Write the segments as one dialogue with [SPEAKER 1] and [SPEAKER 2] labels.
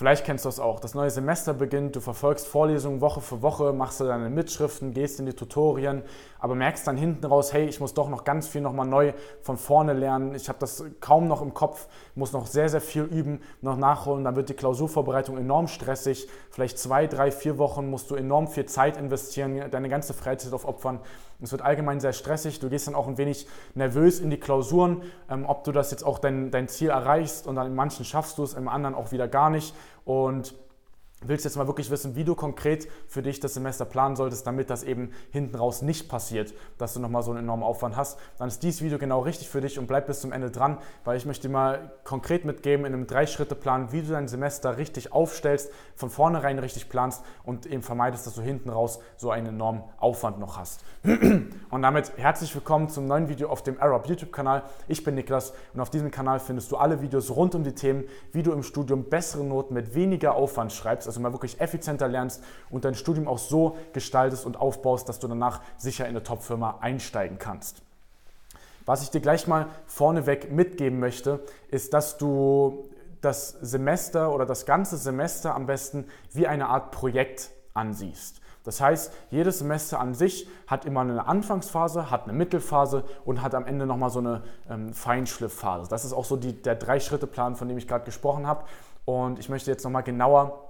[SPEAKER 1] Vielleicht kennst du das auch. Das neue Semester beginnt, du verfolgst Vorlesungen Woche für Woche, machst deine Mitschriften, gehst in die Tutorien, aber merkst dann hinten raus, hey, ich muss doch noch ganz viel nochmal neu von vorne lernen. Ich habe das kaum noch im Kopf, muss noch sehr, sehr viel üben, noch nachholen. Dann wird die Klausurvorbereitung enorm stressig. Vielleicht zwei, drei, vier Wochen musst du enorm viel Zeit investieren, deine ganze Freizeit aufopfern. Es wird allgemein sehr stressig. Du gehst dann auch ein wenig nervös in die Klausuren, ähm, ob du das jetzt auch dein, dein Ziel erreichst und dann in manchen schaffst du es, im anderen auch wieder gar nicht. Und willst jetzt mal wirklich wissen, wie du konkret für dich das Semester planen solltest, damit das eben hinten raus nicht passiert, dass du nochmal so einen enormen Aufwand hast, dann ist dieses Video genau richtig für dich und bleib bis zum Ende dran, weil ich möchte dir mal konkret mitgeben in einem Drei-Schritte-Plan, wie du dein Semester richtig aufstellst, von vornherein richtig planst und eben vermeidest, dass du hinten raus so einen enormen Aufwand noch hast. Und damit herzlich willkommen zum neuen Video auf dem Arab YouTube-Kanal. Ich bin Niklas und auf diesem Kanal findest du alle Videos rund um die Themen, wie du im Studium bessere Noten mit weniger Aufwand schreibst, also mal wirklich effizienter lernst und dein Studium auch so gestaltest und aufbaust, dass du danach sicher in eine Top-Firma einsteigen kannst. Was ich dir gleich mal vorneweg mitgeben möchte, ist, dass du das Semester oder das ganze Semester am besten wie eine Art Projekt ansiehst. Das heißt, jedes Semester an sich hat immer eine Anfangsphase, hat eine Mittelphase und hat am Ende nochmal so eine ähm, Feinschliffphase. Das ist auch so die, der Drei-Schritte-Plan, von dem ich gerade gesprochen habe. Und ich möchte jetzt nochmal genauer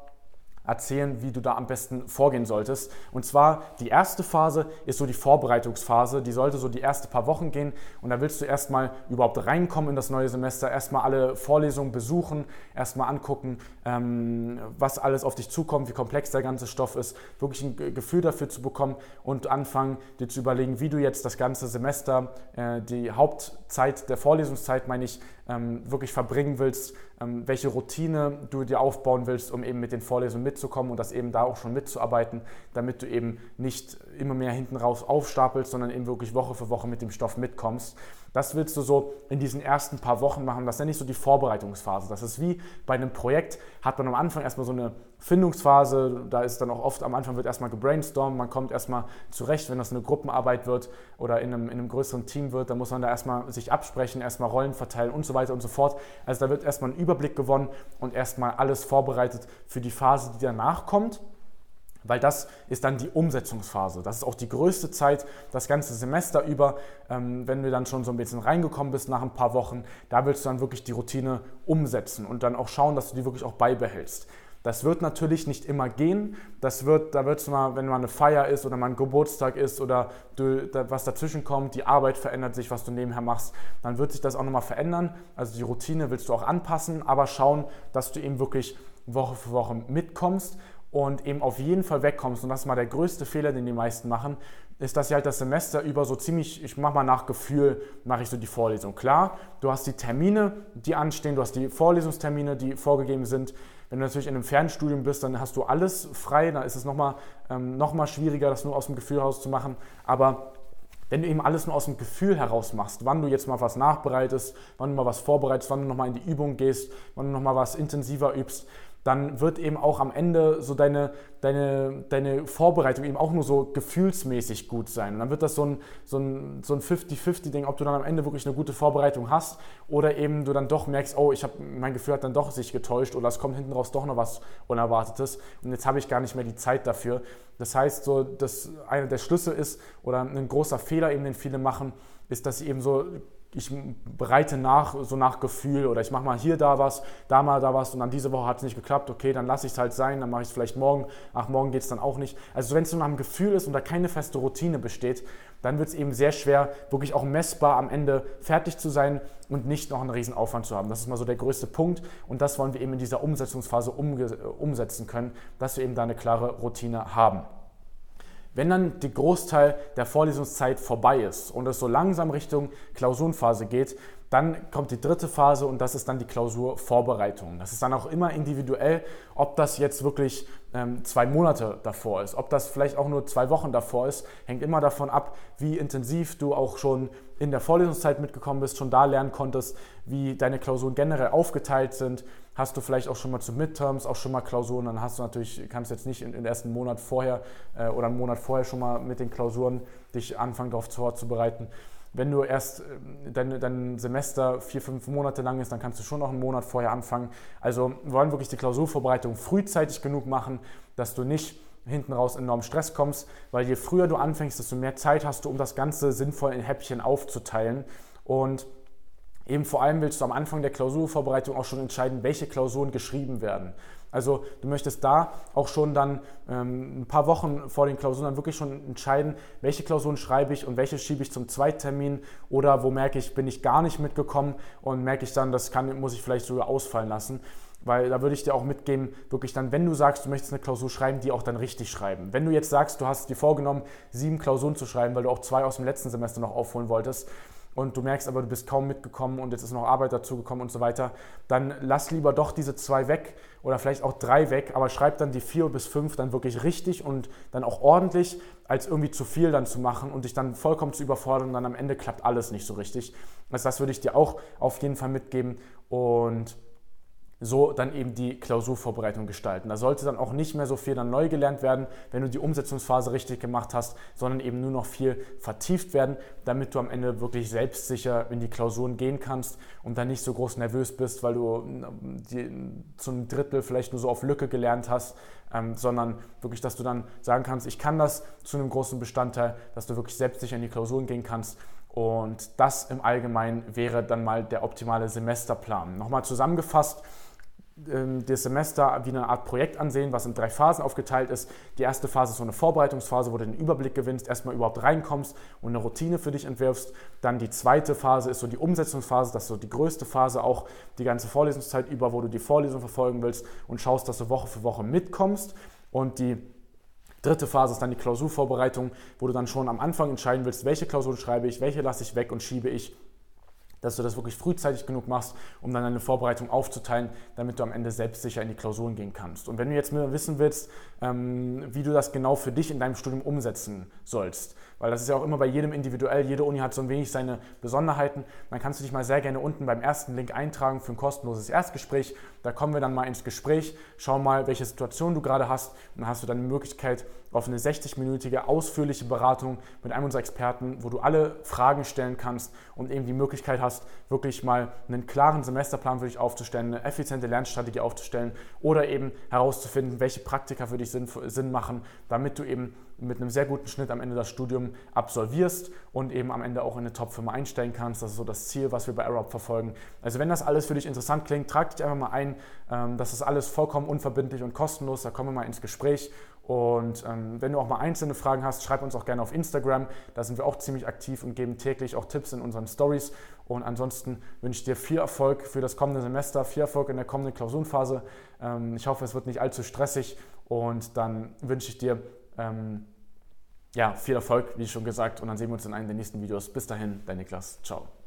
[SPEAKER 1] erzählen, wie du da am besten vorgehen solltest. Und zwar die erste Phase ist so die Vorbereitungsphase, die sollte so die ersten paar Wochen gehen und da willst du erstmal überhaupt reinkommen in das neue Semester, erstmal alle Vorlesungen besuchen, erstmal angucken, ähm, was alles auf dich zukommt, wie komplex der ganze Stoff ist, wirklich ein Gefühl dafür zu bekommen und anfangen, dir zu überlegen, wie du jetzt das ganze Semester, äh, die Hauptzeit der Vorlesungszeit, meine ich, ähm, wirklich verbringen willst, welche Routine du dir aufbauen willst, um eben mit den Vorlesungen mitzukommen und das eben da auch schon mitzuarbeiten, damit du eben nicht immer mehr hinten raus aufstapelst, sondern eben wirklich Woche für Woche mit dem Stoff mitkommst. Das willst du so in diesen ersten paar Wochen machen. Das nenne ich so die Vorbereitungsphase. Das ist wie bei einem Projekt, hat man am Anfang erstmal so eine Findungsphase. Da ist dann auch oft am Anfang wird erstmal gebrainstormt. Man kommt erstmal zurecht, wenn das eine Gruppenarbeit wird oder in einem, in einem größeren Team wird. Da muss man da erstmal sich absprechen, erstmal Rollen verteilen und so weiter und so fort. Also da wird erstmal ein Überblick gewonnen und erstmal alles vorbereitet für die Phase, die danach kommt. Weil das ist dann die Umsetzungsphase. Das ist auch die größte Zeit, das ganze Semester über. Ähm, wenn du dann schon so ein bisschen reingekommen bist nach ein paar Wochen, da willst du dann wirklich die Routine umsetzen und dann auch schauen, dass du die wirklich auch beibehältst. Das wird natürlich nicht immer gehen. Das wird, da wird es mal, wenn mal eine Feier ist oder mal ein Geburtstag ist oder du, da, was dazwischen kommt, die Arbeit verändert sich, was du nebenher machst, dann wird sich das auch nochmal verändern. Also die Routine willst du auch anpassen, aber schauen, dass du eben wirklich Woche für Woche mitkommst und eben auf jeden Fall wegkommst, und das ist mal der größte Fehler, den die meisten machen, ist, dass sie halt das Semester über so ziemlich, ich mache mal nach Gefühl, mache ich so die Vorlesung. Klar, du hast die Termine, die anstehen, du hast die Vorlesungstermine, die vorgegeben sind. Wenn du natürlich in einem Fernstudium bist, dann hast du alles frei, dann ist es nochmal ähm, noch schwieriger, das nur aus dem Gefühl heraus zu machen. Aber wenn du eben alles nur aus dem Gefühl heraus machst, wann du jetzt mal was nachbereitest, wann du mal was vorbereitest, wann du nochmal in die Übung gehst, wann du nochmal was intensiver übst, dann wird eben auch am Ende so deine, deine, deine Vorbereitung eben auch nur so gefühlsmäßig gut sein. Und dann wird das so ein, so ein, so ein 50-50-Ding, ob du dann am Ende wirklich eine gute Vorbereitung hast oder eben du dann doch merkst, oh, ich hab, mein Gefühl hat dann doch sich getäuscht oder es kommt hinten raus doch noch was Unerwartetes und jetzt habe ich gar nicht mehr die Zeit dafür. Das heißt, so, dass einer der Schlüssel ist oder ein großer Fehler eben, den viele machen, ist, dass sie eben so ich bereite nach, so nach Gefühl oder ich mache mal hier da was, da mal da was und dann diese Woche hat es nicht geklappt, okay, dann lasse ich es halt sein, dann mache ich es vielleicht morgen, ach, morgen geht es dann auch nicht. Also wenn es nach einem Gefühl ist und da keine feste Routine besteht, dann wird es eben sehr schwer, wirklich auch messbar am Ende fertig zu sein und nicht noch einen riesen Aufwand zu haben. Das ist mal so der größte Punkt und das wollen wir eben in dieser Umsetzungsphase umsetzen können, dass wir eben da eine klare Routine haben. Wenn dann der Großteil der Vorlesungszeit vorbei ist und es so langsam Richtung Klausurenphase geht, dann kommt die dritte Phase und das ist dann die Klausurvorbereitung. Das ist dann auch immer individuell, ob das jetzt wirklich ähm, zwei Monate davor ist, ob das vielleicht auch nur zwei Wochen davor ist, hängt immer davon ab, wie intensiv du auch schon in der Vorlesungszeit mitgekommen bist, schon da lernen konntest, wie deine Klausuren generell aufgeteilt sind. Hast du vielleicht auch schon mal zu Midterms auch schon mal Klausuren, dann hast du natürlich, kannst jetzt nicht in, in den ersten Monat vorher äh, oder einen Monat vorher schon mal mit den Klausuren dich anfangen darauf vorzubereiten. Wenn du erst ähm, dein, dein Semester vier, fünf Monate lang ist, dann kannst du schon noch einen Monat vorher anfangen. Also wir wollen wirklich die Klausurvorbereitung frühzeitig genug machen, dass du nicht hinten raus enorm Stress kommst, weil je früher du anfängst, desto mehr Zeit hast du, um das Ganze sinnvoll in Häppchen aufzuteilen. Und eben vor allem willst du am Anfang der Klausurvorbereitung auch schon entscheiden, welche Klausuren geschrieben werden. Also du möchtest da auch schon dann ähm, ein paar Wochen vor den Klausuren dann wirklich schon entscheiden, welche Klausuren schreibe ich und welche schiebe ich zum Zweittermin oder wo merke ich, bin ich gar nicht mitgekommen und merke ich dann, das kann, muss ich vielleicht sogar ausfallen lassen. Weil da würde ich dir auch mitgeben, wirklich dann, wenn du sagst, du möchtest eine Klausur schreiben, die auch dann richtig schreiben. Wenn du jetzt sagst, du hast dir vorgenommen, sieben Klausuren zu schreiben, weil du auch zwei aus dem letzten Semester noch aufholen wolltest, und du merkst aber, du bist kaum mitgekommen und jetzt ist noch Arbeit dazugekommen und so weiter, dann lass lieber doch diese zwei weg oder vielleicht auch drei weg, aber schreib dann die vier bis fünf dann wirklich richtig und dann auch ordentlich, als irgendwie zu viel dann zu machen und dich dann vollkommen zu überfordern und dann am Ende klappt alles nicht so richtig. Also das würde ich dir auch auf jeden Fall mitgeben und so dann eben die Klausurvorbereitung gestalten. Da sollte dann auch nicht mehr so viel dann neu gelernt werden, wenn du die Umsetzungsphase richtig gemacht hast, sondern eben nur noch viel vertieft werden, damit du am Ende wirklich selbstsicher in die Klausuren gehen kannst und dann nicht so groß nervös bist, weil du ähm, die, zu einem Drittel vielleicht nur so auf Lücke gelernt hast, ähm, sondern wirklich, dass du dann sagen kannst, ich kann das zu einem großen Bestandteil, dass du wirklich selbstsicher in die Klausuren gehen kannst. Und das im Allgemeinen wäre dann mal der optimale Semesterplan. Nochmal zusammengefasst, das Semester wie eine Art Projekt ansehen, was in drei Phasen aufgeteilt ist. Die erste Phase ist so eine Vorbereitungsphase, wo du den Überblick gewinnst, erstmal überhaupt reinkommst und eine Routine für dich entwirfst. Dann die zweite Phase ist so die Umsetzungsphase, das ist so die größte Phase, auch die ganze Vorlesungszeit über, wo du die Vorlesung verfolgen willst und schaust, dass du Woche für Woche mitkommst. Und die Dritte Phase ist dann die Klausurvorbereitung, wo du dann schon am Anfang entscheiden willst, welche Klausuren schreibe ich, welche lasse ich weg und schiebe ich dass du das wirklich frühzeitig genug machst, um dann deine Vorbereitung aufzuteilen, damit du am Ende selbstsicher in die Klausuren gehen kannst. Und wenn du jetzt mehr wissen willst, ähm, wie du das genau für dich in deinem Studium umsetzen sollst, weil das ist ja auch immer bei jedem individuell, jede Uni hat so ein wenig seine Besonderheiten, dann kannst du dich mal sehr gerne unten beim ersten Link eintragen für ein kostenloses Erstgespräch. Da kommen wir dann mal ins Gespräch, schau mal, welche Situation du gerade hast und dann hast du dann die Möglichkeit auf eine 60-minütige ausführliche Beratung mit einem unserer Experten, wo du alle Fragen stellen kannst und eben die Möglichkeit hast, wirklich mal einen klaren Semesterplan für dich aufzustellen, eine effiziente Lernstrategie aufzustellen oder eben herauszufinden, welche Praktika für dich Sinn, Sinn machen, damit du eben mit einem sehr guten Schnitt am Ende das Studium absolvierst und eben am Ende auch in eine Top-Firma einstellen kannst. Das ist so das Ziel, was wir bei Arab verfolgen. Also wenn das alles für dich interessant klingt, trag dich einfach mal ein. Ähm, das ist alles vollkommen unverbindlich und kostenlos. Da kommen wir mal ins Gespräch. Und ähm, wenn du auch mal einzelne Fragen hast, schreib uns auch gerne auf Instagram. Da sind wir auch ziemlich aktiv und geben täglich auch Tipps in unseren Stories. Und ansonsten wünsche ich dir viel Erfolg für das kommende Semester, viel Erfolg in der kommenden Klausurenphase. Ähm, ich hoffe, es wird nicht allzu stressig. Und dann wünsche ich dir ähm, ja, viel Erfolg, wie schon gesagt. Und dann sehen wir uns in einem der nächsten Videos. Bis dahin, dein Niklas. Ciao.